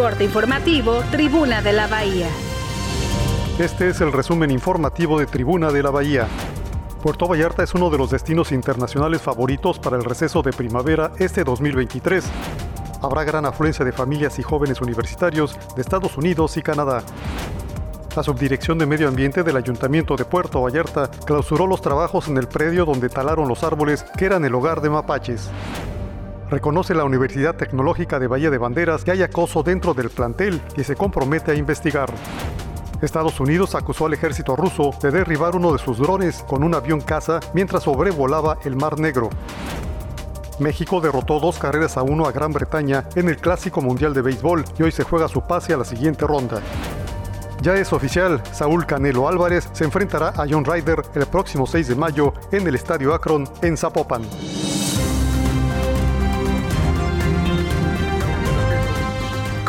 Corte informativo, Tribuna de la Bahía. Este es el resumen informativo de Tribuna de la Bahía. Puerto Vallarta es uno de los destinos internacionales favoritos para el receso de primavera este 2023. Habrá gran afluencia de familias y jóvenes universitarios de Estados Unidos y Canadá. La Subdirección de Medio Ambiente del Ayuntamiento de Puerto Vallarta clausuró los trabajos en el predio donde talaron los árboles que eran el hogar de mapaches. Reconoce la Universidad Tecnológica de Bahía de Banderas que hay acoso dentro del plantel y se compromete a investigar. Estados Unidos acusó al ejército ruso de derribar uno de sus drones con un avión caza mientras sobrevolaba el Mar Negro. México derrotó dos carreras a uno a Gran Bretaña en el Clásico Mundial de Béisbol y hoy se juega su pase a la siguiente ronda. Ya es oficial, Saúl Canelo Álvarez se enfrentará a John Ryder el próximo 6 de mayo en el Estadio Akron en Zapopan.